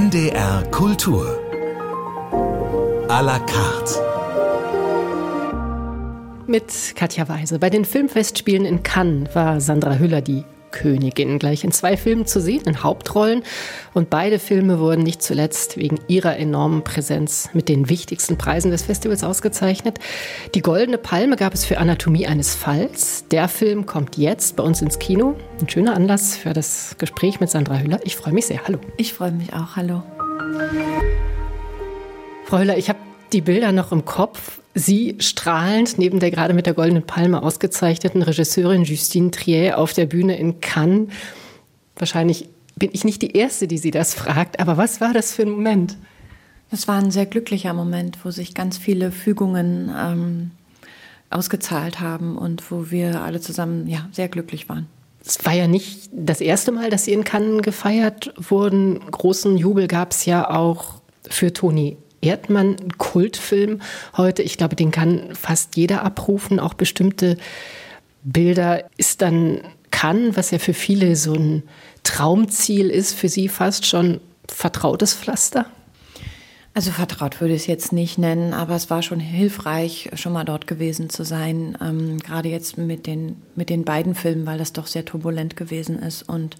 NDR Kultur. A la carte. Mit Katja Weise. Bei den Filmfestspielen in Cannes war Sandra Hüller die Königin gleich in zwei Filmen zu sehen, in Hauptrollen. Und beide Filme wurden nicht zuletzt wegen ihrer enormen Präsenz mit den wichtigsten Preisen des Festivals ausgezeichnet. Die Goldene Palme gab es für Anatomie eines Falls. Der Film kommt jetzt bei uns ins Kino. Ein schöner Anlass für das Gespräch mit Sandra Hüller. Ich freue mich sehr. Hallo. Ich freue mich auch. Hallo. Frau Hüller, ich habe die Bilder noch im Kopf. Sie strahlend neben der gerade mit der Goldenen Palme ausgezeichneten Regisseurin Justine Trier auf der Bühne in Cannes. Wahrscheinlich bin ich nicht die Erste, die Sie das fragt, aber was war das für ein Moment? Das war ein sehr glücklicher Moment, wo sich ganz viele Fügungen ähm, ausgezahlt haben und wo wir alle zusammen ja, sehr glücklich waren. Es war ja nicht das erste Mal, dass Sie in Cannes gefeiert wurden. Großen Jubel gab es ja auch für Toni Erdmann, ein Kultfilm heute. Ich glaube, den kann fast jeder abrufen, auch bestimmte Bilder. Ist dann kann, was ja für viele so ein Traumziel ist, für Sie fast schon vertrautes Pflaster? Also vertraut würde ich es jetzt nicht nennen, aber es war schon hilfreich, schon mal dort gewesen zu sein. Ähm, gerade jetzt mit den, mit den beiden Filmen, weil das doch sehr turbulent gewesen ist und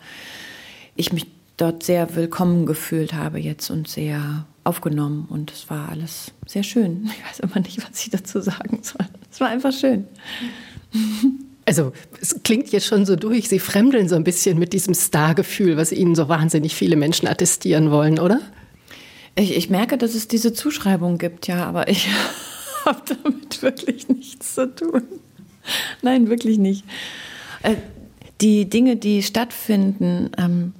ich mich dort sehr willkommen gefühlt habe jetzt und sehr aufgenommen und es war alles sehr schön. Ich weiß immer nicht, was ich dazu sagen soll. Es war einfach schön. Also es klingt jetzt schon so durch, Sie fremdeln so ein bisschen mit diesem Star-Gefühl, was Ihnen so wahnsinnig viele Menschen attestieren wollen, oder? Ich, ich merke, dass es diese Zuschreibung gibt, ja, aber ich habe damit wirklich nichts zu tun. Nein, wirklich nicht. Äh, die Dinge, die stattfinden, ähm,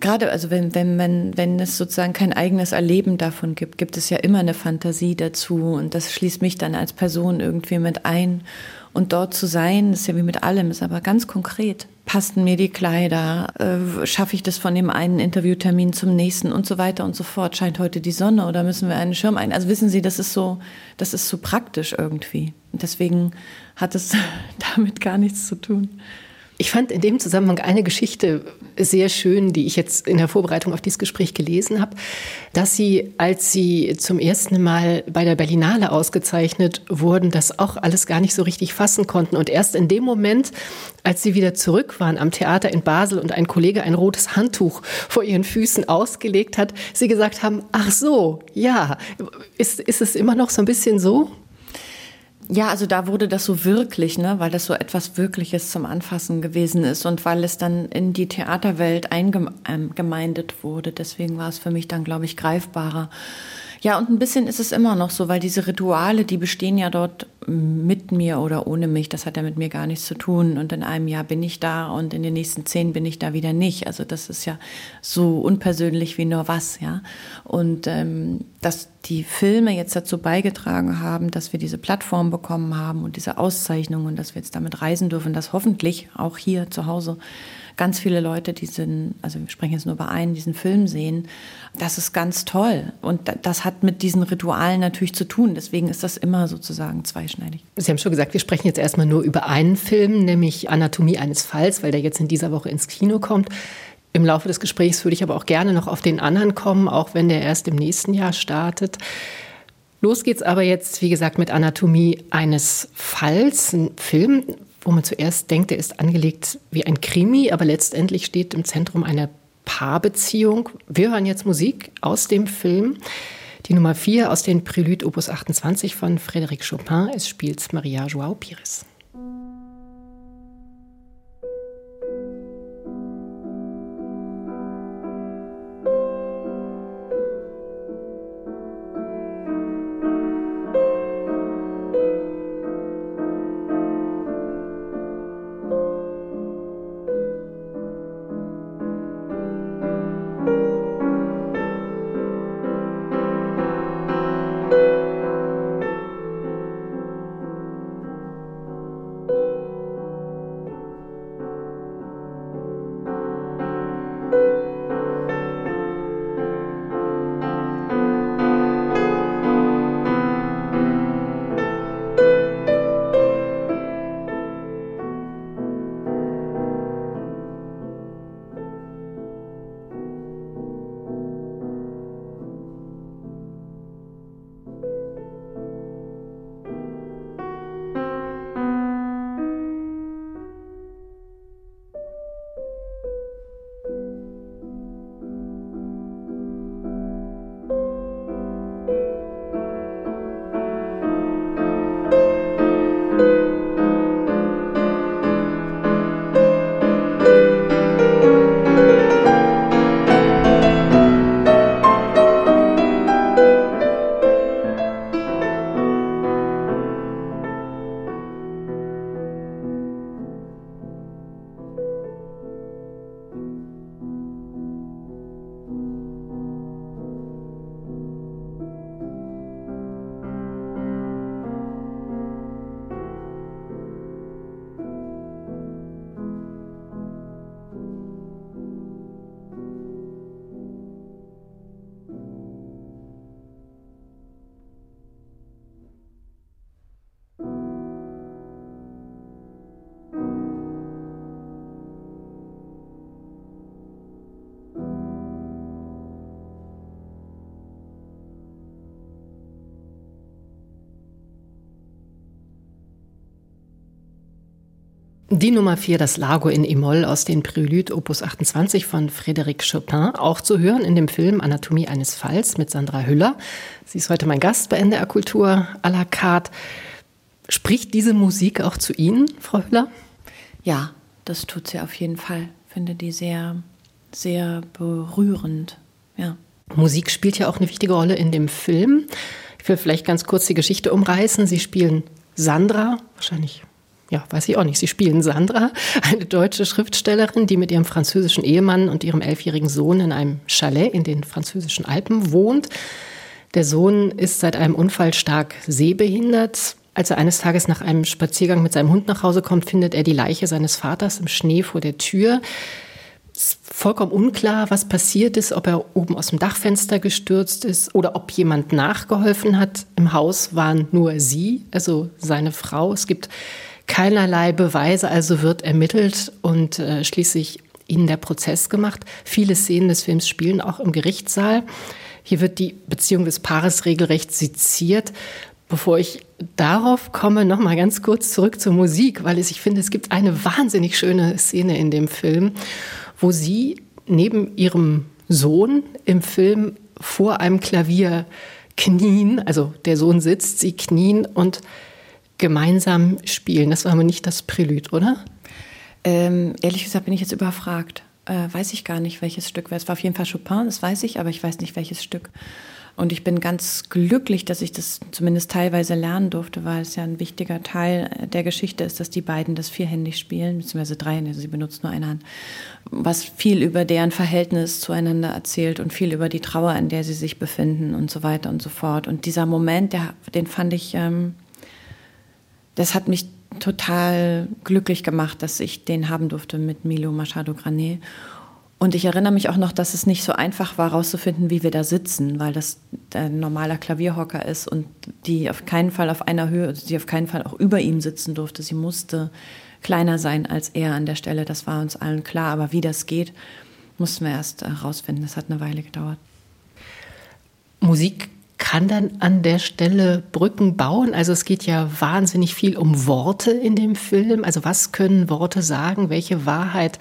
gerade, also wenn, wenn, wenn, wenn es sozusagen kein eigenes Erleben davon gibt, gibt es ja immer eine Fantasie dazu und das schließt mich dann als Person irgendwie mit ein. Und dort zu sein, ist ja wie mit allem, ist aber ganz konkret. Passen mir die Kleider? Äh, Schaffe ich das von dem einen Interviewtermin zum nächsten und so weiter und so fort? Scheint heute die Sonne oder müssen wir einen Schirm ein? Also wissen Sie, das ist so, das ist so praktisch irgendwie. Und deswegen hat es damit gar nichts zu tun. Ich fand in dem Zusammenhang eine Geschichte sehr schön, die ich jetzt in der Vorbereitung auf dieses Gespräch gelesen habe, dass Sie, als Sie zum ersten Mal bei der Berlinale ausgezeichnet wurden, das auch alles gar nicht so richtig fassen konnten. Und erst in dem Moment, als Sie wieder zurück waren am Theater in Basel und ein Kollege ein rotes Handtuch vor Ihren Füßen ausgelegt hat, Sie gesagt haben, ach so, ja, ist, ist es immer noch so ein bisschen so? Ja, also da wurde das so wirklich, ne, weil das so etwas Wirkliches zum Anfassen gewesen ist und weil es dann in die Theaterwelt eingemeindet wurde. Deswegen war es für mich dann, glaube ich, greifbarer. Ja, und ein bisschen ist es immer noch so, weil diese Rituale, die bestehen ja dort mit mir oder ohne mich. Das hat ja mit mir gar nichts zu tun. Und in einem Jahr bin ich da und in den nächsten zehn bin ich da wieder nicht. Also das ist ja so unpersönlich wie nur was, ja. Und ähm, dass die Filme jetzt dazu beigetragen haben, dass wir diese Plattform bekommen haben und diese Auszeichnung und dass wir jetzt damit reisen dürfen, dass hoffentlich auch hier zu Hause ganz viele Leute diesen, also wir sprechen jetzt nur über einen, diesen Film sehen. Das ist ganz toll. Und das hat mit diesen Ritualen natürlich zu tun. Deswegen ist das immer sozusagen zweischneidig. Sie haben schon gesagt, wir sprechen jetzt erstmal nur über einen Film, nämlich Anatomie eines Falls, weil der jetzt in dieser Woche ins Kino kommt. Im Laufe des Gesprächs würde ich aber auch gerne noch auf den anderen kommen, auch wenn der erst im nächsten Jahr startet. Los geht's aber jetzt, wie gesagt, mit Anatomie eines Falls, ein Film, wo man zuerst denkt, er ist angelegt wie ein Krimi, aber letztendlich steht im Zentrum eine Paarbeziehung. Wir hören jetzt Musik aus dem Film. Die Nummer 4 aus den Prélude Opus 28 von Frédéric Chopin. Es spielt Maria Joao Pires. Die Nummer 4, das Lago in E-Moll aus den Prélude Opus 28 von Frédéric Chopin, auch zu hören in dem Film Anatomie eines Falls mit Sandra Hüller. Sie ist heute mein Gast bei NDR Kultur à la carte. Spricht diese Musik auch zu Ihnen, Frau Hüller? Ja, das tut sie auf jeden Fall. Ich finde die sehr, sehr berührend. Ja. Musik spielt ja auch eine wichtige Rolle in dem Film. Ich will vielleicht ganz kurz die Geschichte umreißen. Sie spielen Sandra, wahrscheinlich ja, weiß ich auch nicht. Sie spielen Sandra, eine deutsche Schriftstellerin, die mit ihrem französischen Ehemann und ihrem elfjährigen Sohn in einem Chalet in den französischen Alpen wohnt. Der Sohn ist seit einem Unfall stark sehbehindert. Als er eines Tages nach einem Spaziergang mit seinem Hund nach Hause kommt, findet er die Leiche seines Vaters im Schnee vor der Tür. Es ist vollkommen unklar, was passiert ist, ob er oben aus dem Dachfenster gestürzt ist oder ob jemand nachgeholfen hat. Im Haus waren nur sie, also seine Frau. Es gibt keinerlei Beweise, also wird ermittelt und äh, schließlich ihnen der Prozess gemacht. Viele Szenen des Films spielen auch im Gerichtssaal. Hier wird die Beziehung des Paares regelrecht seziert. Bevor ich darauf komme, noch mal ganz kurz zurück zur Musik, weil ich finde, es gibt eine wahnsinnig schöne Szene in dem Film, wo sie neben ihrem Sohn im Film vor einem Klavier knien, also der Sohn sitzt, sie knien und gemeinsam spielen. Das war aber nicht das Prälude, oder? Ähm, ehrlich gesagt bin ich jetzt überfragt. Äh, weiß ich gar nicht, welches Stück war. Es war auf jeden Fall Chopin, das weiß ich, aber ich weiß nicht, welches Stück. Und ich bin ganz glücklich, dass ich das zumindest teilweise lernen durfte, weil es ja ein wichtiger Teil der Geschichte ist, dass die beiden das vierhändig spielen, beziehungsweise dreihändig, also sie benutzt nur eine Hand, was viel über deren Verhältnis zueinander erzählt und viel über die Trauer, in der sie sich befinden und so weiter und so fort. Und dieser Moment, der, den fand ich ähm, das hat mich total glücklich gemacht, dass ich den haben durfte mit Milo Machado Granet. Und ich erinnere mich auch noch, dass es nicht so einfach war, herauszufinden, wie wir da sitzen, weil das ein normaler Klavierhocker ist und die auf keinen Fall auf einer Höhe, also die auf keinen Fall auch über ihm sitzen durfte. Sie musste kleiner sein als er an der Stelle. Das war uns allen klar. Aber wie das geht, mussten wir erst herausfinden. Das hat eine Weile gedauert. Musik kann dann an der Stelle Brücken bauen. Also es geht ja wahnsinnig viel um Worte in dem Film. Also was können Worte sagen? Welche Wahrheit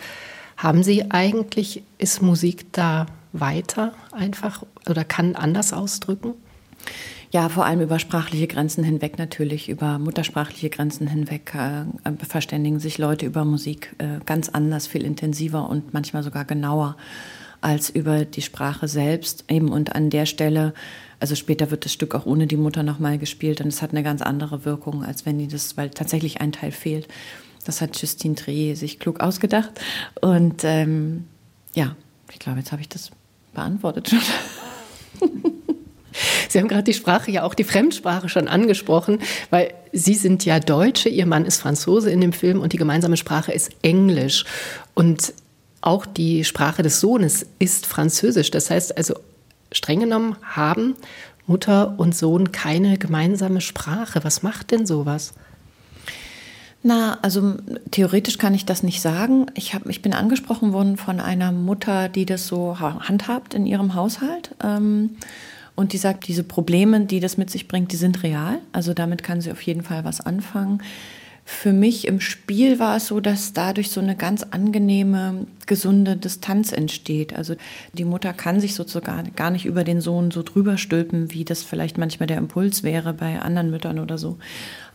haben sie eigentlich? Ist Musik da weiter einfach oder kann anders ausdrücken? Ja, vor allem über sprachliche Grenzen hinweg natürlich, über muttersprachliche Grenzen hinweg äh, verständigen sich Leute über Musik äh, ganz anders, viel intensiver und manchmal sogar genauer als über die Sprache selbst. Eben und an der Stelle also später wird das Stück auch ohne die Mutter nochmal gespielt und es hat eine ganz andere Wirkung, als wenn die das, weil tatsächlich ein Teil fehlt. Das hat Justine Trier sich klug ausgedacht. Und ähm, ja, ich glaube, jetzt habe ich das beantwortet schon. Sie haben gerade die Sprache, ja auch die Fremdsprache schon angesprochen, weil Sie sind ja Deutsche, Ihr Mann ist Franzose in dem Film und die gemeinsame Sprache ist Englisch. Und auch die Sprache des Sohnes ist Französisch. Das heißt also, streng genommen haben Mutter und Sohn keine gemeinsame Sprache. Was macht denn sowas? Na, also theoretisch kann ich das nicht sagen. Ich, hab, ich bin angesprochen worden von einer Mutter, die das so handhabt in ihrem Haushalt. Ähm, und die sagt, diese Probleme, die das mit sich bringt, die sind real. Also damit kann sie auf jeden Fall was anfangen. Für mich im Spiel war es so, dass dadurch so eine ganz angenehme, gesunde Distanz entsteht. Also die Mutter kann sich sozusagen gar nicht über den Sohn so drüber stülpen, wie das vielleicht manchmal der Impuls wäre bei anderen Müttern oder so.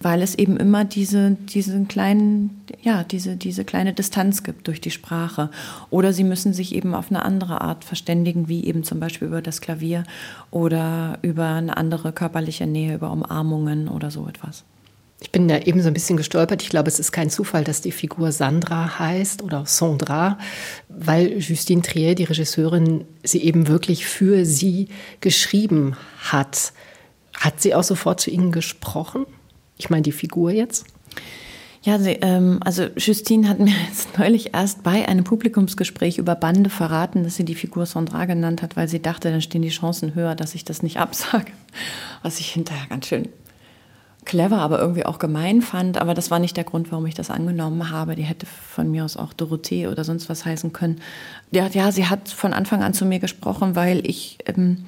Weil es eben immer diese, diesen kleinen, ja, diese, diese kleine Distanz gibt durch die Sprache. Oder sie müssen sich eben auf eine andere Art verständigen, wie eben zum Beispiel über das Klavier oder über eine andere körperliche Nähe, über Umarmungen oder so etwas. Ich bin da eben so ein bisschen gestolpert. Ich glaube, es ist kein Zufall, dass die Figur Sandra heißt oder Sandra, weil Justine Trier, die Regisseurin, sie eben wirklich für sie geschrieben hat. Hat sie auch sofort zu Ihnen gesprochen? Ich meine, die Figur jetzt? Ja, sie, ähm, also Justine hat mir jetzt neulich erst bei einem Publikumsgespräch über Bande verraten, dass sie die Figur Sandra genannt hat, weil sie dachte, dann stehen die Chancen höher, dass ich das nicht absage. Was ich hinterher ganz schön clever, aber irgendwie auch gemein fand. Aber das war nicht der Grund, warum ich das angenommen habe. Die hätte von mir aus auch Dorothee oder sonst was heißen können. Ja, ja sie hat von Anfang an zu mir gesprochen, weil ich ähm,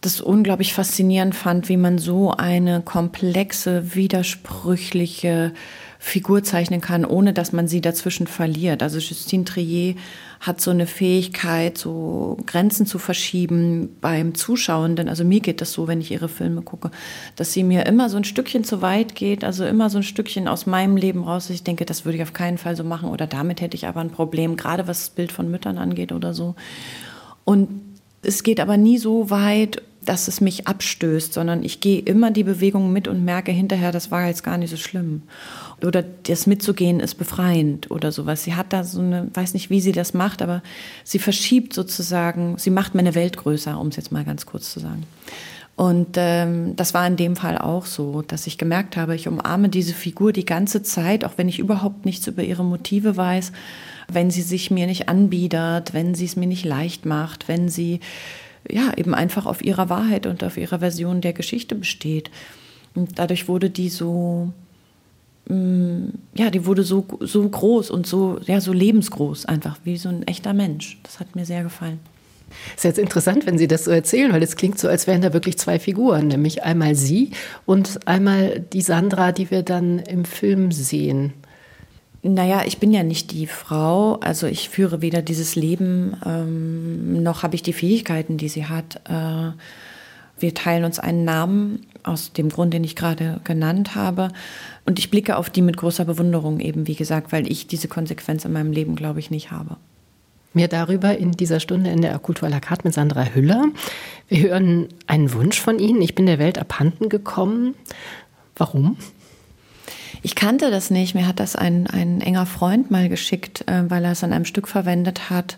das unglaublich faszinierend fand, wie man so eine komplexe, widersprüchliche Figur zeichnen kann, ohne dass man sie dazwischen verliert. Also Justine Trier hat so eine Fähigkeit, so Grenzen zu verschieben beim Zuschauenden. Also mir geht das so, wenn ich ihre Filme gucke, dass sie mir immer so ein Stückchen zu weit geht, also immer so ein Stückchen aus meinem Leben raus. Ich denke, das würde ich auf keinen Fall so machen oder damit hätte ich aber ein Problem, gerade was das Bild von Müttern angeht oder so. Und es geht aber nie so weit, dass es mich abstößt, sondern ich gehe immer die Bewegungen mit und merke hinterher, das war jetzt gar nicht so schlimm. Oder das mitzugehen ist befreiend oder sowas. Sie hat da so eine, weiß nicht, wie sie das macht, aber sie verschiebt sozusagen, sie macht meine Welt größer, um es jetzt mal ganz kurz zu sagen. Und ähm, das war in dem Fall auch so, dass ich gemerkt habe, ich umarme diese Figur die ganze Zeit, auch wenn ich überhaupt nichts über ihre Motive weiß, wenn sie sich mir nicht anbiedert, wenn sie es mir nicht leicht macht, wenn sie ja, eben einfach auf ihrer Wahrheit und auf ihrer Version der Geschichte besteht. Und dadurch wurde die so, ja, die wurde so, so groß und so, ja, so lebensgroß einfach, wie so ein echter Mensch. Das hat mir sehr gefallen. Ist jetzt interessant, wenn Sie das so erzählen, weil es klingt so, als wären da wirklich zwei Figuren, nämlich einmal Sie und einmal die Sandra, die wir dann im Film sehen. Naja, ich bin ja nicht die Frau, also ich führe weder dieses Leben, ähm, noch habe ich die Fähigkeiten, die sie hat. Äh, wir teilen uns einen Namen aus dem Grund, den ich gerade genannt habe. Und ich blicke auf die mit großer Bewunderung eben, wie gesagt, weil ich diese Konsequenz in meinem Leben, glaube ich, nicht habe. Mehr darüber in dieser Stunde in der Kultur à la carte mit Sandra Hüller. Wir hören einen Wunsch von Ihnen. Ich bin der Welt abhanden gekommen. Warum? Ich kannte das nicht. Mir hat das ein, ein enger Freund mal geschickt, äh, weil er es an einem Stück verwendet hat.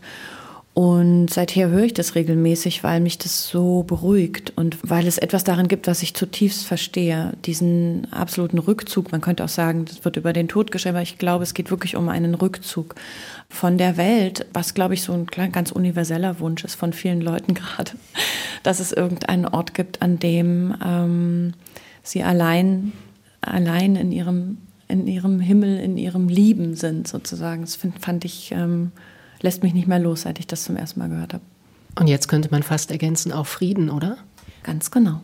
Und seither höre ich das regelmäßig, weil mich das so beruhigt und weil es etwas darin gibt, was ich zutiefst verstehe. Diesen absoluten Rückzug. Man könnte auch sagen, das wird über den Tod geschrieben, aber ich glaube, es geht wirklich um einen Rückzug von der Welt, was, glaube ich, so ein ganz universeller Wunsch ist von vielen Leuten gerade, dass es irgendeinen Ort gibt, an dem ähm, sie allein allein in ihrem, in ihrem Himmel, in ihrem Lieben sind, sozusagen. Das find, fand ich, ähm, lässt mich nicht mehr los, seit ich das zum ersten Mal gehört habe. Und jetzt könnte man fast ergänzen, auch Frieden, oder? Ganz genau.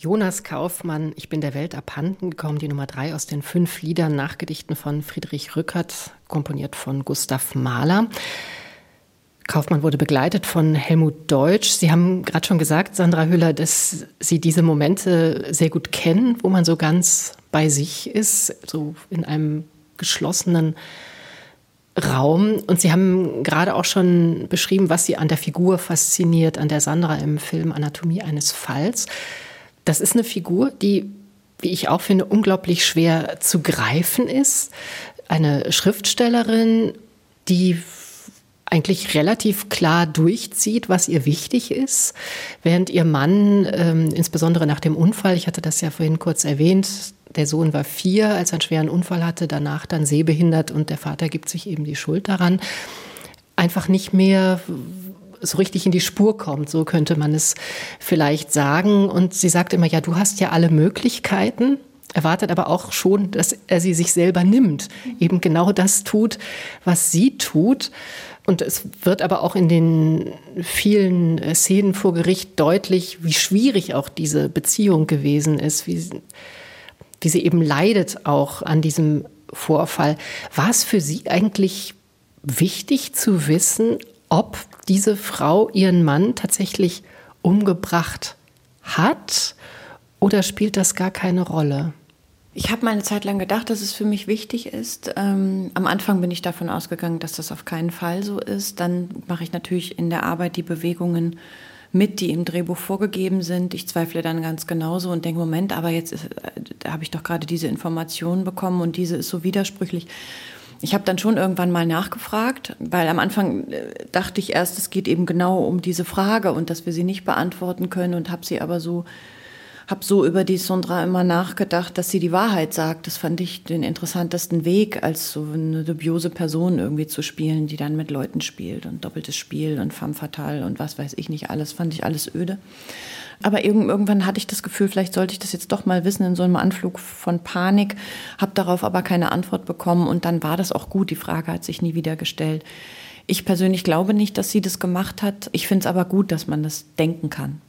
Jonas Kaufmann, Ich bin der Welt abhanden gekommen, die Nummer drei aus den fünf Liedern, Nachgedichten von Friedrich Rückert, komponiert von Gustav Mahler. Kaufmann wurde begleitet von Helmut Deutsch. Sie haben gerade schon gesagt, Sandra Hüller, dass Sie diese Momente sehr gut kennen, wo man so ganz bei sich ist, so in einem geschlossenen Raum. Und Sie haben gerade auch schon beschrieben, was Sie an der Figur fasziniert, an der Sandra im Film Anatomie eines Falls. Das ist eine Figur, die, wie ich auch finde, unglaublich schwer zu greifen ist. Eine Schriftstellerin, die eigentlich relativ klar durchzieht, was ihr wichtig ist, während ihr Mann, ähm, insbesondere nach dem Unfall, ich hatte das ja vorhin kurz erwähnt, der Sohn war vier, als er einen schweren Unfall hatte, danach dann sehbehindert und der Vater gibt sich eben die Schuld daran, einfach nicht mehr so richtig in die Spur kommt, so könnte man es vielleicht sagen. Und sie sagt immer, ja, du hast ja alle Möglichkeiten, erwartet aber auch schon, dass er sie sich selber nimmt, eben genau das tut, was sie tut. Und es wird aber auch in den vielen äh, Szenen vor Gericht deutlich, wie schwierig auch diese Beziehung gewesen ist, wie, wie sie eben leidet auch an diesem Vorfall. War es für Sie eigentlich wichtig zu wissen, ob diese Frau ihren Mann tatsächlich umgebracht hat oder spielt das gar keine Rolle? Ich habe mal eine Zeit lang gedacht, dass es für mich wichtig ist. Ähm, am Anfang bin ich davon ausgegangen, dass das auf keinen Fall so ist. Dann mache ich natürlich in der Arbeit die Bewegungen mit, die im Drehbuch vorgegeben sind. Ich zweifle dann ganz genauso und denke, Moment, aber jetzt äh, habe ich doch gerade diese Informationen bekommen und diese ist so widersprüchlich. Ich habe dann schon irgendwann mal nachgefragt, weil am Anfang äh, dachte ich erst, es geht eben genau um diese Frage und dass wir sie nicht beantworten können und habe sie aber so habe so über die Sondra immer nachgedacht, dass sie die Wahrheit sagt. Das fand ich den interessantesten Weg, als so eine dubiose Person irgendwie zu spielen, die dann mit Leuten spielt und doppeltes Spiel und femme fatale und was weiß ich nicht alles, fand ich alles öde. Aber irgendwann hatte ich das Gefühl, vielleicht sollte ich das jetzt doch mal wissen in so einem Anflug von Panik, habe darauf aber keine Antwort bekommen und dann war das auch gut. Die Frage hat sich nie wieder gestellt. Ich persönlich glaube nicht, dass sie das gemacht hat. Ich finde es aber gut, dass man das denken kann.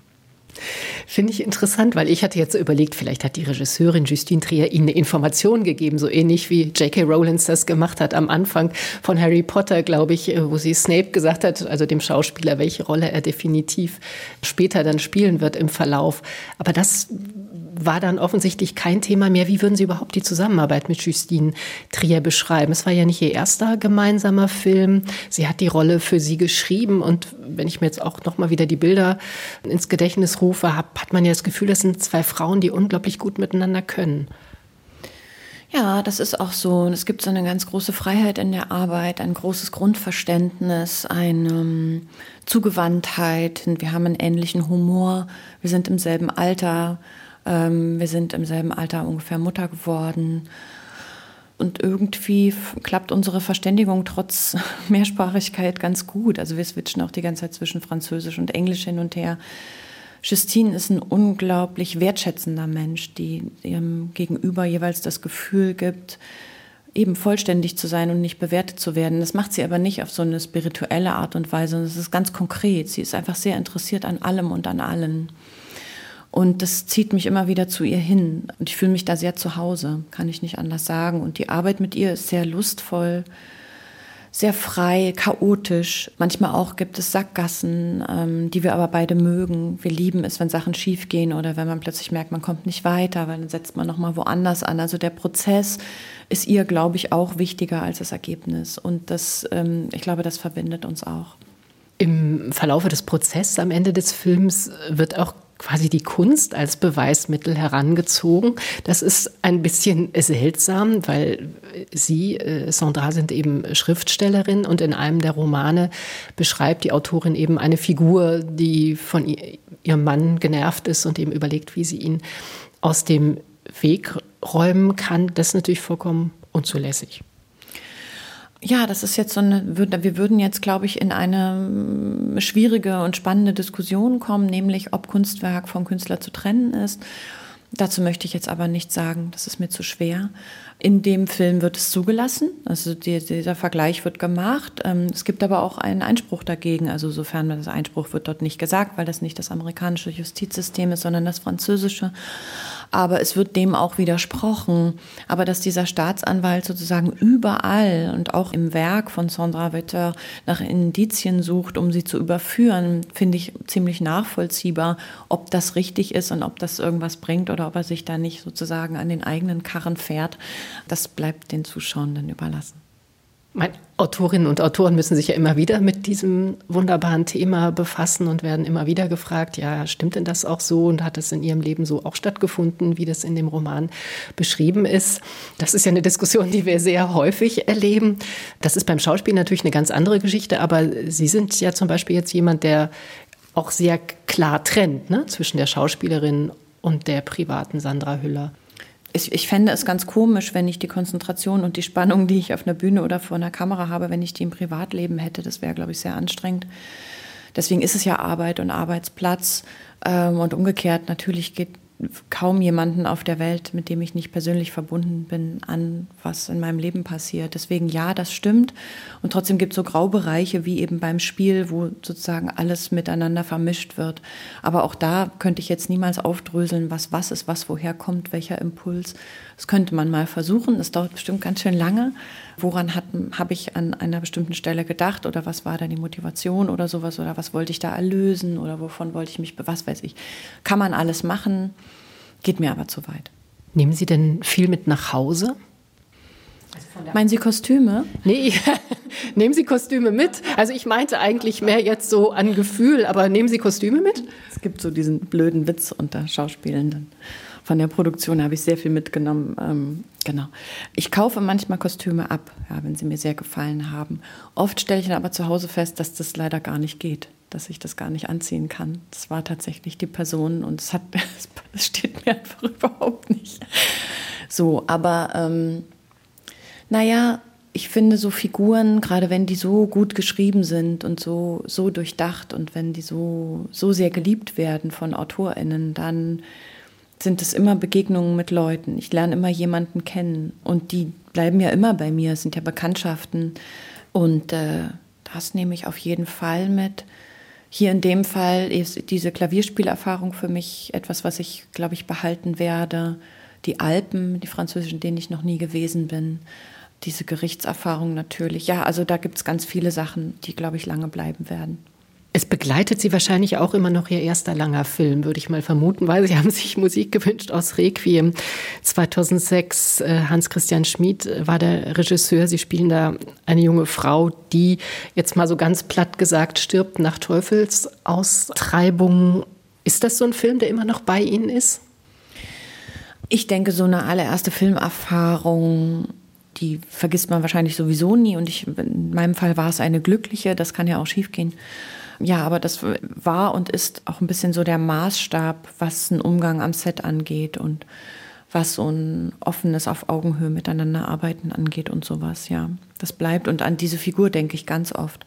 Finde ich interessant, weil ich hatte jetzt so überlegt, vielleicht hat die Regisseurin Justine Trier Ihnen eine Information gegeben, so ähnlich wie J.K. Rowlands das gemacht hat am Anfang von Harry Potter, glaube ich, wo sie Snape gesagt hat, also dem Schauspieler, welche Rolle er definitiv später dann spielen wird im Verlauf. Aber das war dann offensichtlich kein Thema mehr. Wie würden Sie überhaupt die Zusammenarbeit mit Justine Trier beschreiben? Es war ja nicht Ihr erster gemeinsamer Film. Sie hat die Rolle für Sie geschrieben und wenn ich mir jetzt auch noch mal wieder die Bilder ins Gedächtnis rufe, hat man ja das Gefühl, das sind zwei Frauen, die unglaublich gut miteinander können. Ja, das ist auch so. Und es gibt so eine ganz große Freiheit in der Arbeit, ein großes Grundverständnis, eine ähm, Zugewandtheit. Wir haben einen ähnlichen Humor. Wir sind im selben Alter. Ähm, wir sind im selben Alter ungefähr Mutter geworden. Und irgendwie klappt unsere Verständigung trotz Mehrsprachigkeit ganz gut. Also wir switchen auch die ganze Zeit zwischen Französisch und Englisch hin und her. Justine ist ein unglaublich wertschätzender Mensch, die ihrem Gegenüber jeweils das Gefühl gibt, eben vollständig zu sein und nicht bewertet zu werden. Das macht sie aber nicht auf so eine spirituelle Art und Weise, sondern es ist ganz konkret. Sie ist einfach sehr interessiert an allem und an allen. Und das zieht mich immer wieder zu ihr hin. Und ich fühle mich da sehr zu Hause, kann ich nicht anders sagen. Und die Arbeit mit ihr ist sehr lustvoll, sehr frei, chaotisch. Manchmal auch gibt es Sackgassen, ähm, die wir aber beide mögen. Wir lieben es, wenn Sachen schiefgehen oder wenn man plötzlich merkt, man kommt nicht weiter, weil dann setzt man noch mal woanders an. Also der Prozess ist ihr, glaube ich, auch wichtiger als das Ergebnis. Und das, ähm, ich glaube, das verbindet uns auch. Im Verlaufe des Prozesses am Ende des Films wird auch quasi die Kunst als Beweismittel herangezogen. Das ist ein bisschen seltsam, weil Sie, äh, Sandra, sind eben Schriftstellerin und in einem der Romane beschreibt die Autorin eben eine Figur, die von ihrem Mann genervt ist und eben überlegt, wie sie ihn aus dem Weg räumen kann. Das ist natürlich vollkommen unzulässig. Ja, das ist jetzt so eine, wir würden jetzt, glaube ich, in eine mm, schwierige und spannende Diskussion kommen, nämlich ob Kunstwerk vom Künstler zu trennen ist. Dazu möchte ich jetzt aber nichts sagen, das ist mir zu schwer. In dem Film wird es zugelassen, also die, dieser Vergleich wird gemacht. Ähm, es gibt aber auch einen Einspruch dagegen, also sofern das Einspruch wird dort nicht gesagt, weil das nicht das amerikanische Justizsystem ist, sondern das französische aber es wird dem auch widersprochen. Aber dass dieser Staatsanwalt sozusagen überall und auch im Werk von Sandra Wetter nach Indizien sucht, um sie zu überführen, finde ich ziemlich nachvollziehbar, ob das richtig ist und ob das irgendwas bringt oder ob er sich da nicht sozusagen an den eigenen Karren fährt. Das bleibt den Zuschauern dann überlassen. Meine Autorinnen und Autoren müssen sich ja immer wieder mit diesem wunderbaren Thema befassen und werden immer wieder gefragt, ja, stimmt denn das auch so und hat es in ihrem Leben so auch stattgefunden, wie das in dem Roman beschrieben ist? Das ist ja eine Diskussion, die wir sehr häufig erleben. Das ist beim Schauspiel natürlich eine ganz andere Geschichte, aber Sie sind ja zum Beispiel jetzt jemand, der auch sehr klar trennt ne, zwischen der Schauspielerin und der privaten Sandra Hüller ich, ich fände es ganz komisch, wenn ich die Konzentration und die Spannung, die ich auf einer Bühne oder vor einer Kamera habe, wenn ich die im Privatleben hätte. Das wäre, glaube ich, sehr anstrengend. Deswegen ist es ja Arbeit und Arbeitsplatz. Ähm, und umgekehrt, natürlich geht kaum jemanden auf der Welt, mit dem ich nicht persönlich verbunden bin, an, was in meinem Leben passiert. Deswegen ja, das stimmt. Und trotzdem gibt es so Graubereiche wie eben beim Spiel, wo sozusagen alles miteinander vermischt wird. Aber auch da könnte ich jetzt niemals aufdröseln, was was ist, was woher kommt, welcher Impuls. Das könnte man mal versuchen. Das dauert bestimmt ganz schön lange. Woran habe ich an einer bestimmten Stelle gedacht oder was war da die Motivation oder sowas oder was wollte ich da erlösen oder wovon wollte ich mich, was weiß ich. Kann man alles machen, geht mir aber zu weit. Nehmen Sie denn viel mit nach Hause? Also Meinen Sie Kostüme? Nee, nehmen Sie Kostüme mit. Also ich meinte eigentlich mehr jetzt so an Gefühl, aber nehmen Sie Kostüme mit? Es gibt so diesen blöden Witz unter Schauspielenden von der Produktion habe ich sehr viel mitgenommen. Ähm, genau. Ich kaufe manchmal Kostüme ab, ja, wenn sie mir sehr gefallen haben. Oft stelle ich dann aber zu Hause fest, dass das leider gar nicht geht, dass ich das gar nicht anziehen kann. Das war tatsächlich die Person und es hat, es steht mir einfach überhaupt nicht. So, aber ähm, naja, ich finde so Figuren, gerade wenn die so gut geschrieben sind und so, so durchdacht und wenn die so, so sehr geliebt werden von AutorInnen, dann sind es immer Begegnungen mit Leuten. Ich lerne immer jemanden kennen und die bleiben ja immer bei mir, es sind ja Bekanntschaften. Und äh, das nehme ich auf jeden Fall mit. hier in dem Fall ist diese Klavierspielerfahrung für mich etwas, was ich, glaube ich, behalten werde. Die Alpen, die französischen, denen ich noch nie gewesen bin. Diese Gerichtserfahrung natürlich. Ja, also da gibt es ganz viele Sachen, die, glaube ich, lange bleiben werden. Es begleitet Sie wahrscheinlich auch immer noch Ihr erster langer Film, würde ich mal vermuten, weil Sie haben sich Musik gewünscht aus Requiem. 2006, äh, Hans-Christian Schmid war der Regisseur. Sie spielen da eine junge Frau, die jetzt mal so ganz platt gesagt stirbt nach Teufelsaustreibung. Ist das so ein Film, der immer noch bei Ihnen ist? Ich denke, so eine allererste Filmerfahrung die vergisst man wahrscheinlich sowieso nie. Und ich, in meinem Fall war es eine glückliche, das kann ja auch schiefgehen. Ja, aber das war und ist auch ein bisschen so der Maßstab, was ein Umgang am Set angeht und was so ein offenes auf Augenhöhe miteinander arbeiten angeht und sowas, ja. Das bleibt und an diese Figur denke ich ganz oft.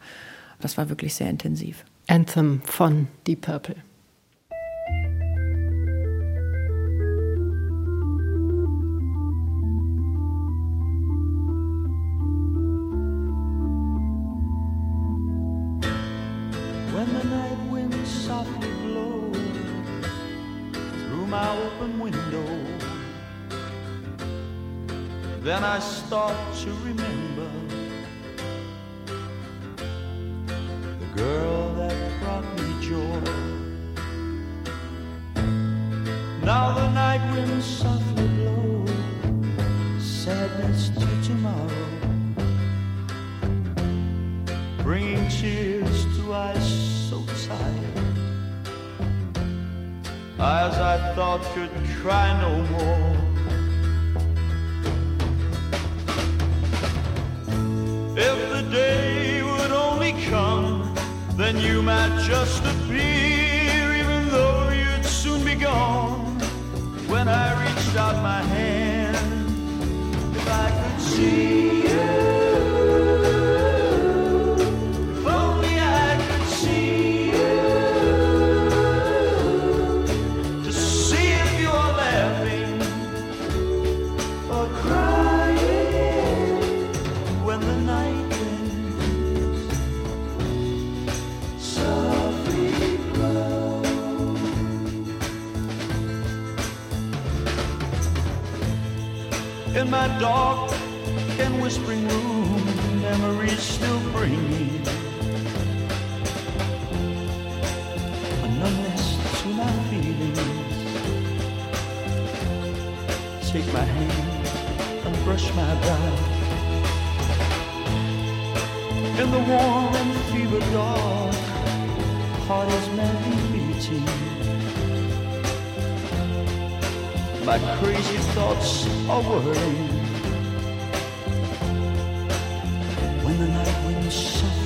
Das war wirklich sehr intensiv. Anthem von Deep Purple.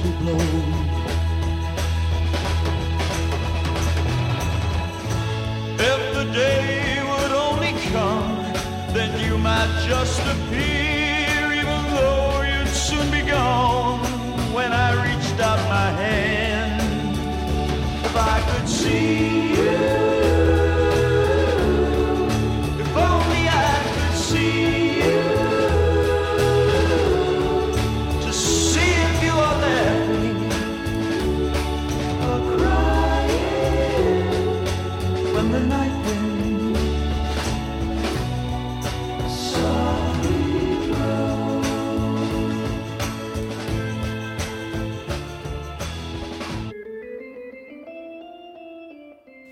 Softly blow, if the day would only come, then you might just appear, even though you'd soon be gone. When I reached out my hand, if I could see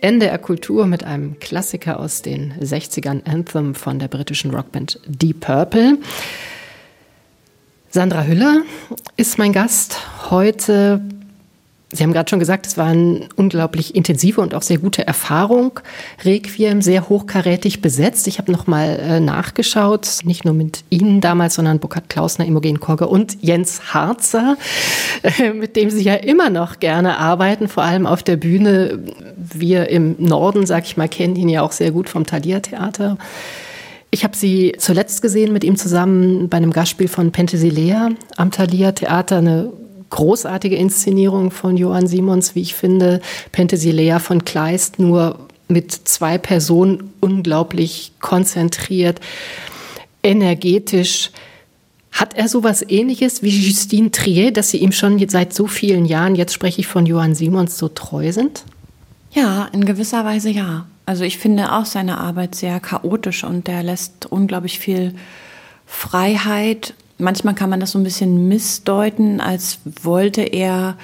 NDR Kultur mit einem Klassiker aus den 60ern, Anthem von der britischen Rockband Deep Purple. Sandra Hüller ist mein Gast heute Sie haben gerade schon gesagt, es war eine unglaublich intensive und auch sehr gute Erfahrung. Requiem sehr hochkarätig besetzt. Ich habe noch mal äh, nachgeschaut, nicht nur mit Ihnen damals, sondern Burkhard Klausner, Imogen Korger und Jens Harzer, äh, mit dem Sie ja immer noch gerne arbeiten, vor allem auf der Bühne. Wir im Norden, sag ich mal, kennen ihn ja auch sehr gut vom Thalia Theater. Ich habe sie zuletzt gesehen mit ihm zusammen bei einem Gastspiel von Penthesilea am Thalia Theater, eine großartige Inszenierung von Johann Simons, wie ich finde. Penthesilea von Kleist nur mit zwei Personen unglaublich konzentriert, energetisch. Hat er sowas ähnliches wie Justine Trier, dass Sie ihm schon seit so vielen Jahren, jetzt spreche ich von Johann Simons, so treu sind? Ja, in gewisser Weise ja. Also ich finde auch seine Arbeit sehr chaotisch und der lässt unglaublich viel Freiheit. Manchmal kann man das so ein bisschen missdeuten, als wollte er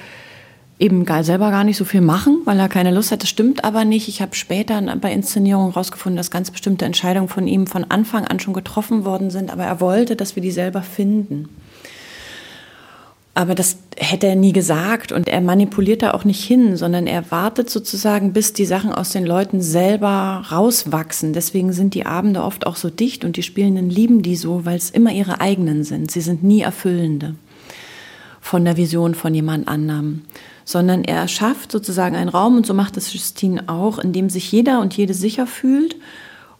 eben selber gar nicht so viel machen, weil er keine Lust hat. Das stimmt aber nicht. Ich habe später bei Inszenierungen herausgefunden, dass ganz bestimmte Entscheidungen von ihm von Anfang an schon getroffen worden sind, aber er wollte, dass wir die selber finden. Aber das hätte er nie gesagt und er manipuliert da auch nicht hin, sondern er wartet sozusagen, bis die Sachen aus den Leuten selber rauswachsen. Deswegen sind die Abende oft auch so dicht und die Spielenden lieben die so, weil es immer ihre eigenen sind. Sie sind nie erfüllende von der Vision von jemand anderem, sondern er schafft sozusagen einen Raum und so macht es Justine auch, in dem sich jeder und jede sicher fühlt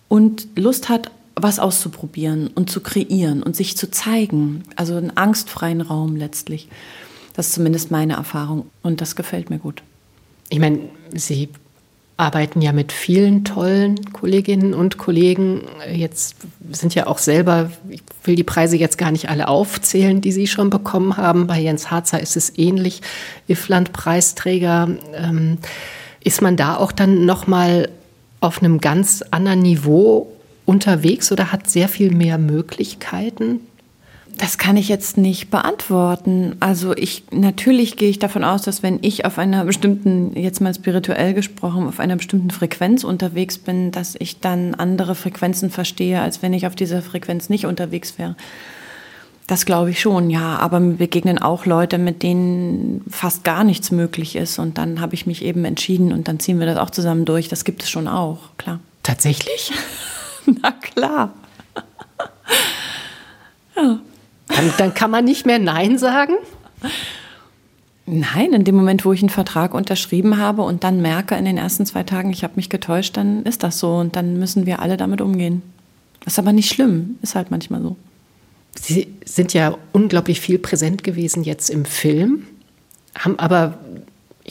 und Lust hat was auszuprobieren und zu kreieren und sich zu zeigen. Also einen angstfreien Raum letztlich. Das ist zumindest meine Erfahrung und das gefällt mir gut. Ich meine, Sie arbeiten ja mit vielen tollen Kolleginnen und Kollegen. Jetzt sind ja auch selber, ich will die Preise jetzt gar nicht alle aufzählen, die Sie schon bekommen haben. Bei Jens Harzer ist es ähnlich. Ifland-Preisträger. Ähm, ist man da auch dann nochmal auf einem ganz anderen Niveau unterwegs oder hat sehr viel mehr Möglichkeiten? Das kann ich jetzt nicht beantworten. Also ich natürlich gehe ich davon aus, dass wenn ich auf einer bestimmten, jetzt mal spirituell gesprochen, auf einer bestimmten Frequenz unterwegs bin, dass ich dann andere Frequenzen verstehe, als wenn ich auf dieser Frequenz nicht unterwegs wäre. Das glaube ich schon, ja. Aber mir begegnen auch Leute, mit denen fast gar nichts möglich ist. Und dann habe ich mich eben entschieden und dann ziehen wir das auch zusammen durch. Das gibt es schon auch, klar. Tatsächlich? Na klar. ja. Dann, dann kann man nicht mehr Nein sagen? Nein, in dem Moment, wo ich einen Vertrag unterschrieben habe und dann merke in den ersten zwei Tagen, ich habe mich getäuscht, dann ist das so und dann müssen wir alle damit umgehen. Das ist aber nicht schlimm, ist halt manchmal so. Sie sind ja unglaublich viel präsent gewesen jetzt im Film, haben aber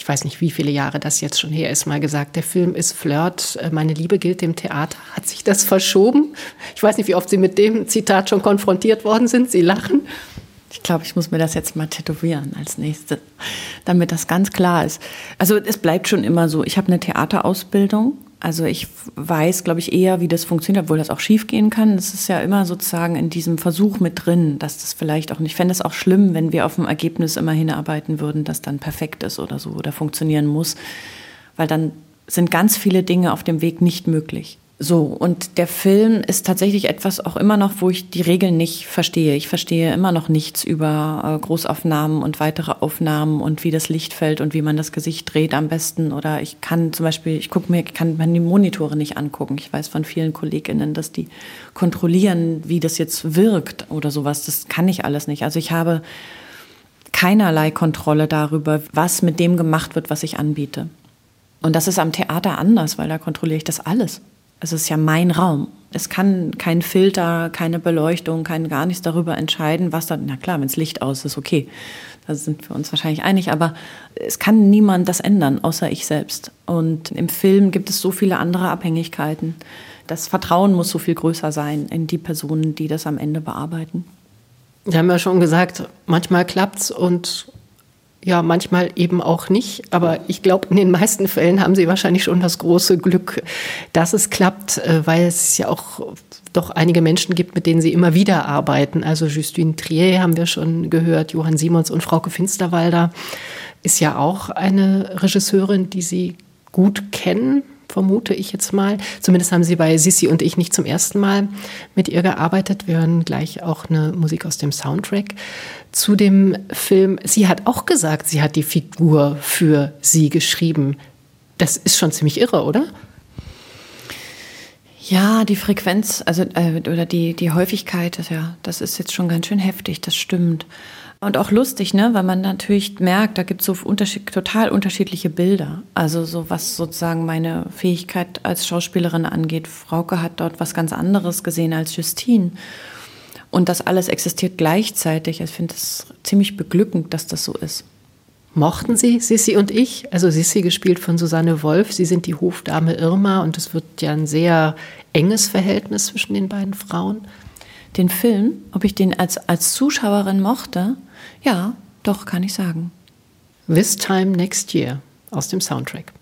ich weiß nicht, wie viele Jahre das jetzt schon her ist, mal gesagt, der Film ist Flirt, äh, meine Liebe gilt dem Theater. Hat sich das verschoben? Ich weiß nicht, wie oft Sie mit dem Zitat schon konfrontiert worden sind. Sie lachen. Ich glaube, ich muss mir das jetzt mal tätowieren als nächstes, damit das ganz klar ist. Also es bleibt schon immer so. Ich habe eine Theaterausbildung also ich weiß, glaube ich, eher, wie das funktioniert, obwohl das auch schiefgehen kann. Das ist ja immer sozusagen in diesem Versuch mit drin, dass das vielleicht auch nicht. Ich fände es auch schlimm, wenn wir auf ein Ergebnis immer hinarbeiten würden, das dann perfekt ist oder so oder funktionieren muss. Weil dann sind ganz viele Dinge auf dem Weg nicht möglich. So, und der Film ist tatsächlich etwas auch immer noch, wo ich die Regeln nicht verstehe. Ich verstehe immer noch nichts über äh, Großaufnahmen und weitere Aufnahmen und wie das Licht fällt und wie man das Gesicht dreht am besten. Oder ich kann zum Beispiel, ich gucke mir, kann man die Monitore nicht angucken. Ich weiß von vielen KollegInnen, dass die kontrollieren, wie das jetzt wirkt oder sowas. Das kann ich alles nicht. Also ich habe keinerlei Kontrolle darüber, was mit dem gemacht wird, was ich anbiete. Und das ist am Theater anders, weil da kontrolliere ich das alles. Es ist ja mein Raum. Es kann kein Filter, keine Beleuchtung, kein gar nichts darüber entscheiden, was da. Na klar, wenn es Licht aus ist, okay. Da sind wir uns wahrscheinlich einig. Aber es kann niemand das ändern, außer ich selbst. Und im Film gibt es so viele andere Abhängigkeiten. Das Vertrauen muss so viel größer sein in die Personen, die das am Ende bearbeiten. Wir haben ja schon gesagt, manchmal klappt's und ja, manchmal eben auch nicht. Aber ich glaube, in den meisten Fällen haben Sie wahrscheinlich schon das große Glück, dass es klappt, äh, weil es ja auch doch einige Menschen gibt, mit denen Sie immer wieder arbeiten. Also Justine Trier haben wir schon gehört, Johann Simons und Frauke Finsterwalder ist ja auch eine Regisseurin, die Sie gut kennen vermute ich jetzt mal. Zumindest haben Sie bei Sissi und ich nicht zum ersten Mal mit ihr gearbeitet. Wir hören gleich auch eine Musik aus dem Soundtrack zu dem Film. Sie hat auch gesagt, sie hat die Figur für Sie geschrieben. Das ist schon ziemlich irre, oder? Ja, die Frequenz, also äh, oder die, die Häufigkeit, das, ja, das ist jetzt schon ganz schön heftig, das stimmt. Und auch lustig, ne, weil man natürlich merkt, da gibt es so unterschied total unterschiedliche Bilder. Also so was sozusagen meine Fähigkeit als Schauspielerin angeht. Frauke hat dort was ganz anderes gesehen als Justine. Und das alles existiert gleichzeitig. Ich finde es ziemlich beglückend, dass das so ist. Mochten Sie Sissi und ich? Also Sissi gespielt von Susanne Wolf. Sie sind die Hofdame Irma und es wird ja ein sehr enges Verhältnis zwischen den beiden Frauen. Den Film, ob ich den als, als Zuschauerin mochte? Ja, doch, kann ich sagen. This Time Next Year aus dem Soundtrack.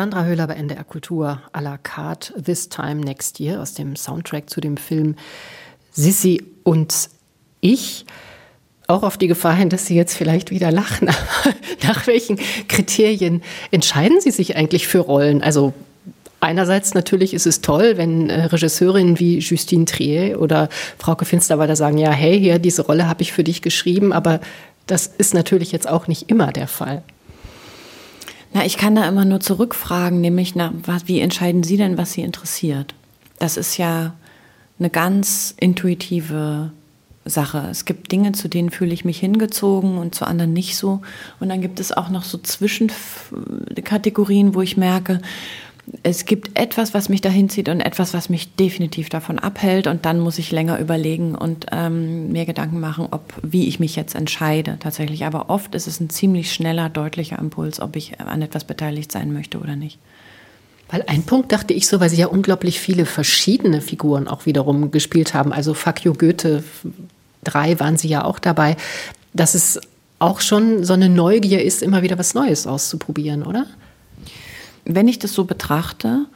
Sandra Höhler bei NDR Kultur à la carte This Time Next Year aus dem Soundtrack zu dem Film Sissi und ich. Auch auf die Gefahr hin, dass Sie jetzt vielleicht wieder lachen. nach welchen Kriterien entscheiden Sie sich eigentlich für Rollen? Also Einerseits natürlich ist es toll, wenn äh, Regisseurinnen wie Justine Trier oder Frauke Finsterwalder sagen, ja, hey, hier, diese Rolle habe ich für dich geschrieben, aber Das ist natürlich jetzt auch nicht immer der Fall. Na, ich kann da immer nur zurückfragen, nämlich, na, wie entscheiden Sie denn, was Sie interessiert? Das ist ja eine ganz intuitive Sache. Es gibt Dinge, zu denen fühle ich mich hingezogen und zu anderen nicht so. Und dann gibt es auch noch so Zwischenkategorien, wo ich merke, es gibt etwas, was mich dahin zieht und etwas, was mich definitiv davon abhält. Und dann muss ich länger überlegen und ähm, mir Gedanken machen, ob wie ich mich jetzt entscheide tatsächlich. Aber oft ist es ein ziemlich schneller, deutlicher Impuls, ob ich an etwas beteiligt sein möchte oder nicht. Weil ein Punkt dachte ich so, weil Sie ja unglaublich viele verschiedene Figuren auch wiederum gespielt haben. Also you Goethe, drei waren Sie ja auch dabei, dass es auch schon so eine Neugier ist, immer wieder was Neues auszuprobieren, oder? Wenn ich das so betrachte,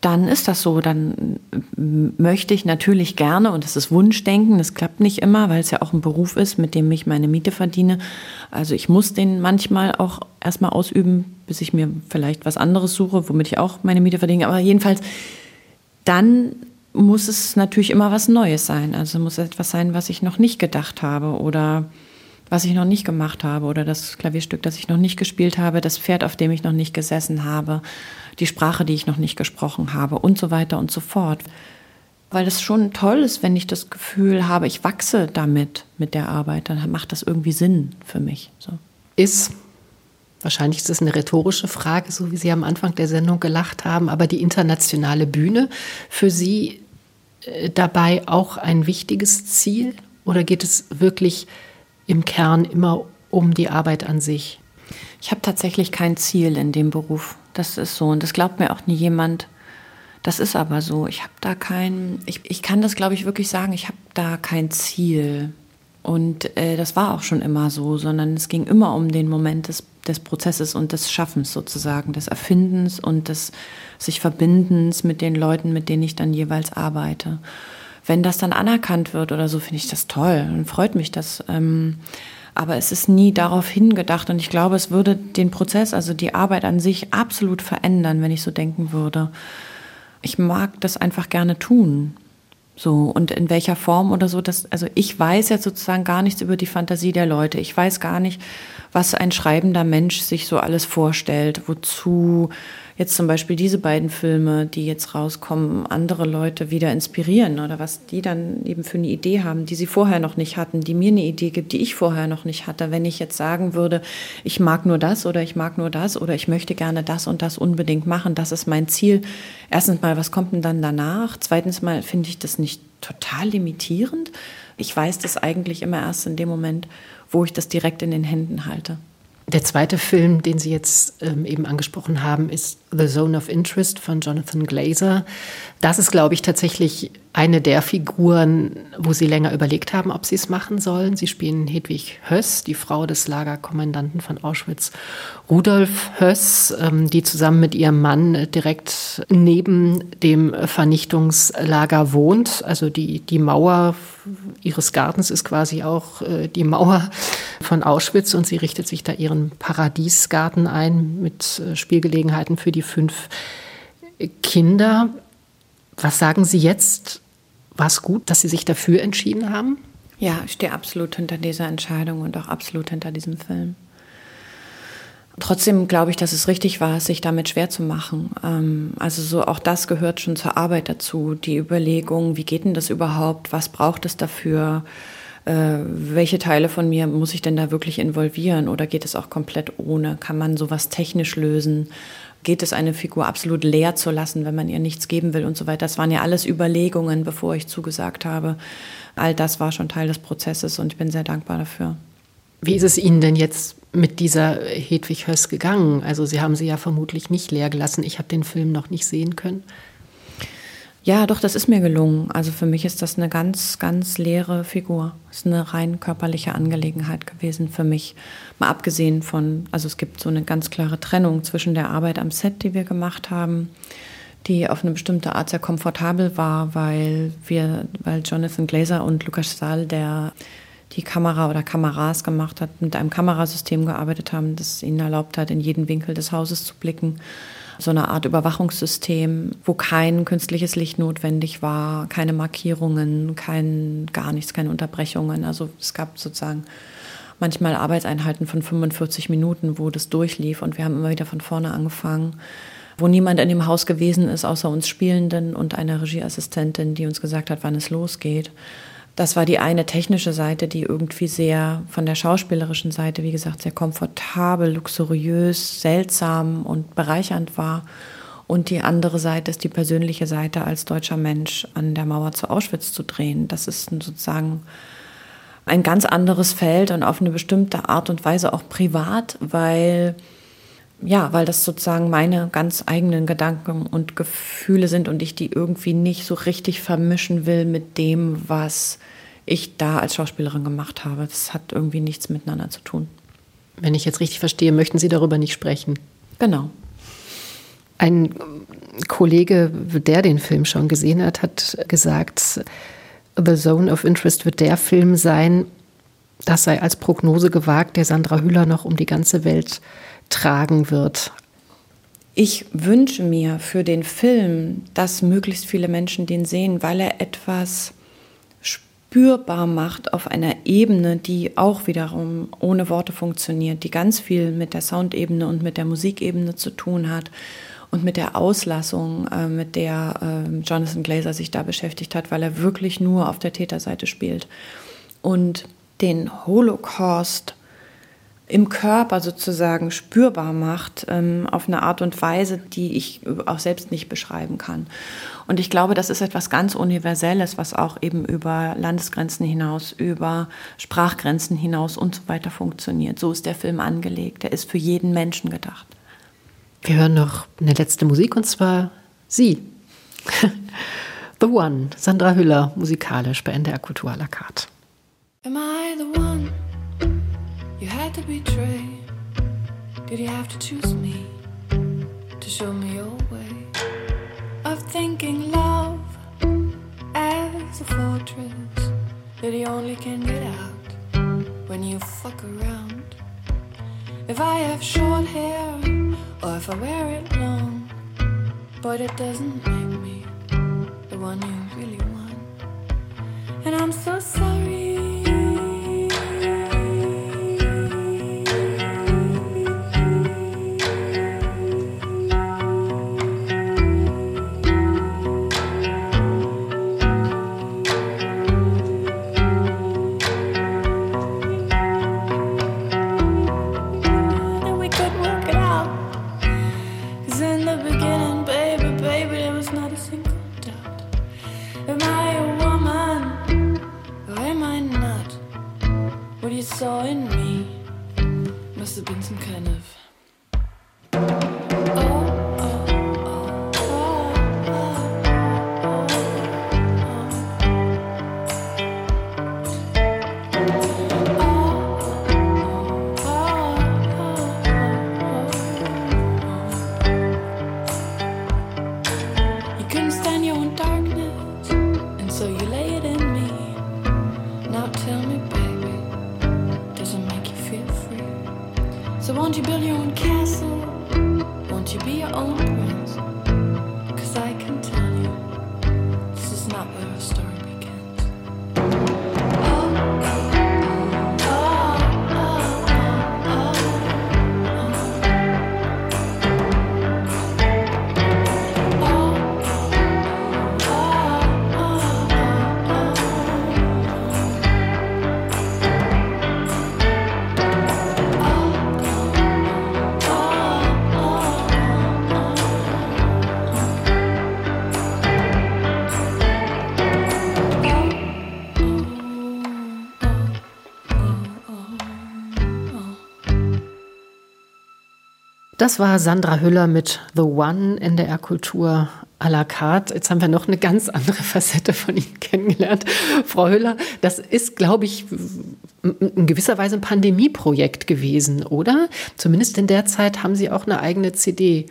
dann ist das so. Dann möchte ich natürlich gerne, und das ist Wunschdenken, das klappt nicht immer, weil es ja auch ein Beruf ist, mit dem ich meine Miete verdiene. Also ich muss den manchmal auch erstmal ausüben, bis ich mir vielleicht was anderes suche, womit ich auch meine Miete verdiene. Aber jedenfalls, dann muss es natürlich immer was Neues sein. Also muss etwas sein, was ich noch nicht gedacht habe oder was ich noch nicht gemacht habe oder das Klavierstück, das ich noch nicht gespielt habe, das Pferd, auf dem ich noch nicht gesessen habe, die Sprache, die ich noch nicht gesprochen habe und so weiter und so fort. Weil es schon toll ist, wenn ich das Gefühl habe, ich wachse damit, mit der Arbeit, dann macht das irgendwie Sinn für mich. So. Ist, wahrscheinlich ist das eine rhetorische Frage, so wie Sie am Anfang der Sendung gelacht haben, aber die internationale Bühne für Sie äh, dabei auch ein wichtiges Ziel? Oder geht es wirklich im Kern immer um die Arbeit an sich. Ich habe tatsächlich kein Ziel in dem Beruf. Das ist so. Und das glaubt mir auch nie jemand. Das ist aber so. Ich habe da kein, ich, ich kann das, glaube ich, wirklich sagen, ich habe da kein Ziel. Und äh, das war auch schon immer so, sondern es ging immer um den Moment des, des Prozesses und des Schaffens sozusagen, des Erfindens und des sich Verbindens mit den Leuten, mit denen ich dann jeweils arbeite wenn das dann anerkannt wird oder so, finde ich das toll und freut mich das. Ähm, aber es ist nie darauf hingedacht und ich glaube, es würde den Prozess, also die Arbeit an sich absolut verändern, wenn ich so denken würde. Ich mag das einfach gerne tun. So, und in welcher Form oder so, das, also ich weiß jetzt sozusagen gar nichts über die Fantasie der Leute. Ich weiß gar nicht, was ein schreibender Mensch sich so alles vorstellt, wozu jetzt zum Beispiel diese beiden Filme, die jetzt rauskommen, andere Leute wieder inspirieren oder was die dann eben für eine Idee haben, die sie vorher noch nicht hatten, die mir eine Idee gibt, die ich vorher noch nicht hatte. Wenn ich jetzt sagen würde, ich mag nur das oder ich mag nur das oder ich möchte gerne das und das unbedingt machen, das ist mein Ziel. Erstens mal, was kommt denn dann danach? Zweitens mal, finde ich das nicht total limitierend. Ich weiß das eigentlich immer erst in dem Moment, wo ich das direkt in den Händen halte. Der zweite Film, den Sie jetzt ähm, eben angesprochen haben, ist The Zone of Interest von Jonathan Glazer. Das ist, glaube ich, tatsächlich eine der Figuren, wo Sie länger überlegt haben, ob Sie es machen sollen. Sie spielen Hedwig Höss, die Frau des Lagerkommandanten von Auschwitz, Rudolf Höss, ähm, die zusammen mit ihrem Mann direkt neben dem Vernichtungslager wohnt. Also die, die Mauer ihres Gartens ist quasi auch äh, die Mauer von Auschwitz und sie richtet sich da ihren Paradiesgarten ein mit äh, Spielgelegenheiten für die fünf Kinder. Was sagen Sie jetzt? War es gut, dass Sie sich dafür entschieden haben? Ja, ich stehe absolut hinter dieser Entscheidung und auch absolut hinter diesem Film. Trotzdem glaube ich, dass es richtig war, sich damit schwer zu machen. Ähm, also so auch das gehört schon zur Arbeit dazu. Die Überlegung, wie geht denn das überhaupt? Was braucht es dafür? Äh, welche Teile von mir muss ich denn da wirklich involvieren? Oder geht es auch komplett ohne? Kann man sowas technisch lösen? Geht es eine Figur absolut leer zu lassen, wenn man ihr nichts geben will und so weiter. Das waren ja alles Überlegungen, bevor ich zugesagt habe. All das war schon Teil des Prozesses und ich bin sehr dankbar dafür. Wie ist es Ihnen denn jetzt mit dieser Hedwig Höss gegangen? Also Sie haben sie ja vermutlich nicht leer gelassen. Ich habe den Film noch nicht sehen können. Ja, doch, das ist mir gelungen. Also für mich ist das eine ganz, ganz leere Figur. Das ist eine rein körperliche Angelegenheit gewesen für mich. Mal abgesehen von, also es gibt so eine ganz klare Trennung zwischen der Arbeit am Set, die wir gemacht haben, die auf eine bestimmte Art sehr komfortabel war, weil wir, weil Jonathan Glazer und Lukas Stahl, der die Kamera oder Kameras gemacht hat, mit einem Kamerasystem gearbeitet haben, das ihnen erlaubt hat, in jeden Winkel des Hauses zu blicken so eine Art Überwachungssystem, wo kein künstliches Licht notwendig war, keine Markierungen, kein gar nichts, keine Unterbrechungen. Also es gab sozusagen manchmal Arbeitseinheiten von 45 Minuten, wo das durchlief und wir haben immer wieder von vorne angefangen, wo niemand in dem Haus gewesen ist, außer uns Spielenden und einer Regieassistentin, die uns gesagt hat, wann es losgeht. Das war die eine technische Seite, die irgendwie sehr von der schauspielerischen Seite, wie gesagt, sehr komfortabel, luxuriös, seltsam und bereichernd war. Und die andere Seite ist die persönliche Seite, als deutscher Mensch an der Mauer zu Auschwitz zu drehen. Das ist sozusagen ein ganz anderes Feld und auf eine bestimmte Art und Weise auch privat, weil ja, weil das sozusagen meine ganz eigenen Gedanken und Gefühle sind und ich die irgendwie nicht so richtig vermischen will mit dem, was ich da als Schauspielerin gemacht habe. Das hat irgendwie nichts miteinander zu tun. Wenn ich jetzt richtig verstehe, möchten Sie darüber nicht sprechen. Genau. Ein Kollege, der den Film schon gesehen hat, hat gesagt, The Zone of Interest wird der Film sein, das sei als Prognose gewagt, der Sandra Hüller noch um die ganze Welt tragen wird. Ich wünsche mir für den Film, dass möglichst viele Menschen den sehen, weil er etwas spürbar macht auf einer Ebene, die auch wiederum ohne Worte funktioniert, die ganz viel mit der Soundebene und mit der Musikebene zu tun hat und mit der Auslassung, äh, mit der äh, Jonathan Glazer sich da beschäftigt hat, weil er wirklich nur auf der Täterseite spielt. Und den Holocaust im Körper sozusagen spürbar macht, ähm, auf eine Art und Weise, die ich auch selbst nicht beschreiben kann. Und ich glaube, das ist etwas ganz Universelles, was auch eben über Landesgrenzen hinaus, über Sprachgrenzen hinaus und so weiter funktioniert. So ist der Film angelegt. Er ist für jeden Menschen gedacht. Wir hören noch eine letzte Musik und zwar Sie. The One, Sandra Hüller, musikalisch bei NDR Kultur à la carte. Am I the one? You had to betray? Did you have to choose me to show me your way of thinking love as a fortress that you only can get out when you fuck around? If I have short hair or if I wear it long, but it doesn't make me the one you really want. And I'm so sorry. Das war Sandra Hüller mit The One NDR Kultur à la carte. Jetzt haben wir noch eine ganz andere Facette von Ihnen kennengelernt. Frau Hüller, das ist, glaube ich, in gewisser Weise ein Pandemieprojekt gewesen, oder? Zumindest in der Zeit haben Sie auch eine eigene CD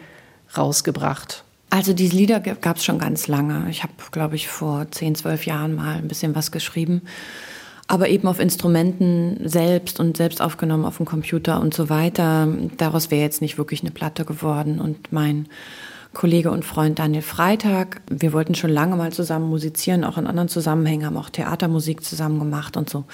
rausgebracht. Also diese Lieder gab es schon ganz lange. Ich habe, glaube ich, vor 10, 12 Jahren mal ein bisschen was geschrieben aber eben auf Instrumenten selbst und selbst aufgenommen auf dem Computer und so weiter. Daraus wäre jetzt nicht wirklich eine Platte geworden. Und mein Kollege und Freund Daniel Freitag, wir wollten schon lange mal zusammen musizieren, auch in anderen Zusammenhängen, haben auch Theatermusik zusammen gemacht und so.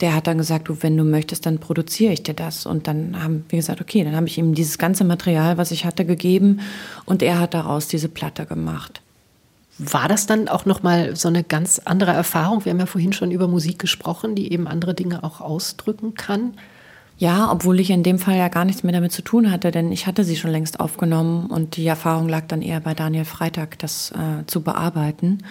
der hat dann gesagt, du, wenn du möchtest, dann produziere ich dir das. Und dann haben wir gesagt, okay, dann habe ich ihm dieses ganze Material, was ich hatte, gegeben und er hat daraus diese Platte gemacht. War das dann auch noch mal so eine ganz andere Erfahrung? Wir haben ja vorhin schon über Musik gesprochen, die eben andere Dinge auch ausdrücken kann. Ja, obwohl ich in dem Fall ja gar nichts mehr damit zu tun hatte, denn ich hatte sie schon längst aufgenommen und die Erfahrung lag dann eher bei Daniel Freitag, das äh, zu bearbeiten.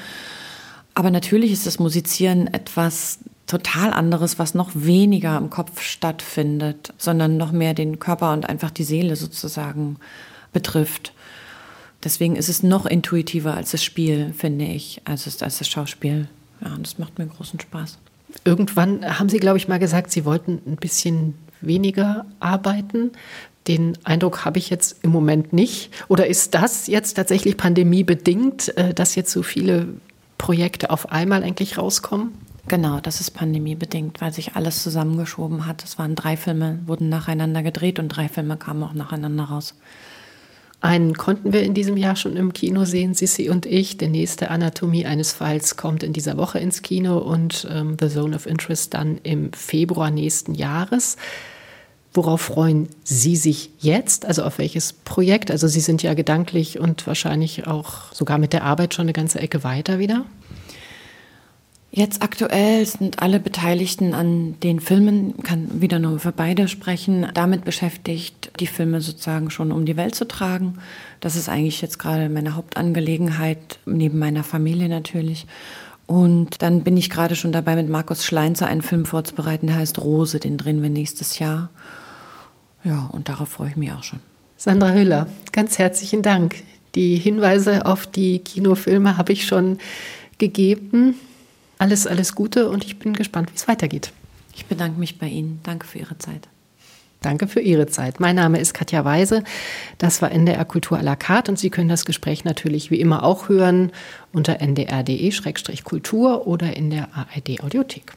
Aber natürlich ist das Musizieren etwas total anderes, was noch weniger im Kopf stattfindet, sondern noch mehr den Körper und einfach die Seele sozusagen betrifft. Deswegen ist es noch intuitiver als das Spiel, finde ich, als, es, als das Schauspiel. Ja, und das macht mir großen Spaß. Irgendwann haben Sie, glaube ich, mal gesagt, Sie wollten ein bisschen weniger arbeiten. Den Eindruck habe ich jetzt im Moment nicht. Oder ist das jetzt tatsächlich pandemiebedingt, äh, dass jetzt so viele Projekte auf einmal eigentlich rauskommen? Genau, das ist pandemiebedingt, weil sich alles zusammengeschoben hat. Es waren drei Filme, wurden nacheinander gedreht und drei Filme kamen auch nacheinander raus. Einen konnten wir in diesem Jahr schon im Kino sehen, Sissy und ich. Der nächste Anatomie eines Falls kommt in dieser Woche ins Kino und ähm, The Zone of Interest dann im Februar nächsten Jahres. Worauf freuen Sie sich jetzt? Also auf welches Projekt? Also Sie sind ja gedanklich und wahrscheinlich auch sogar mit der Arbeit schon eine ganze Ecke weiter wieder. Jetzt aktuell sind alle Beteiligten an den Filmen, kann wieder nur für beide sprechen, damit beschäftigt, die Filme sozusagen schon um die Welt zu tragen. Das ist eigentlich jetzt gerade meine Hauptangelegenheit, neben meiner Familie natürlich. Und dann bin ich gerade schon dabei, mit Markus Schleinzer einen Film vorzubereiten, der heißt Rose, den drehen wir nächstes Jahr. Ja, und darauf freue ich mich auch schon. Sandra Hüller, ganz herzlichen Dank. Die Hinweise auf die Kinofilme habe ich schon gegeben. Alles, alles Gute und ich bin gespannt, wie es weitergeht. Ich bedanke mich bei Ihnen. Danke für Ihre Zeit. Danke für Ihre Zeit. Mein Name ist Katja Weise. Das war NDR Kultur à la carte und Sie können das Gespräch natürlich wie immer auch hören unter ndr.de-kultur oder in der ARD Audiothek.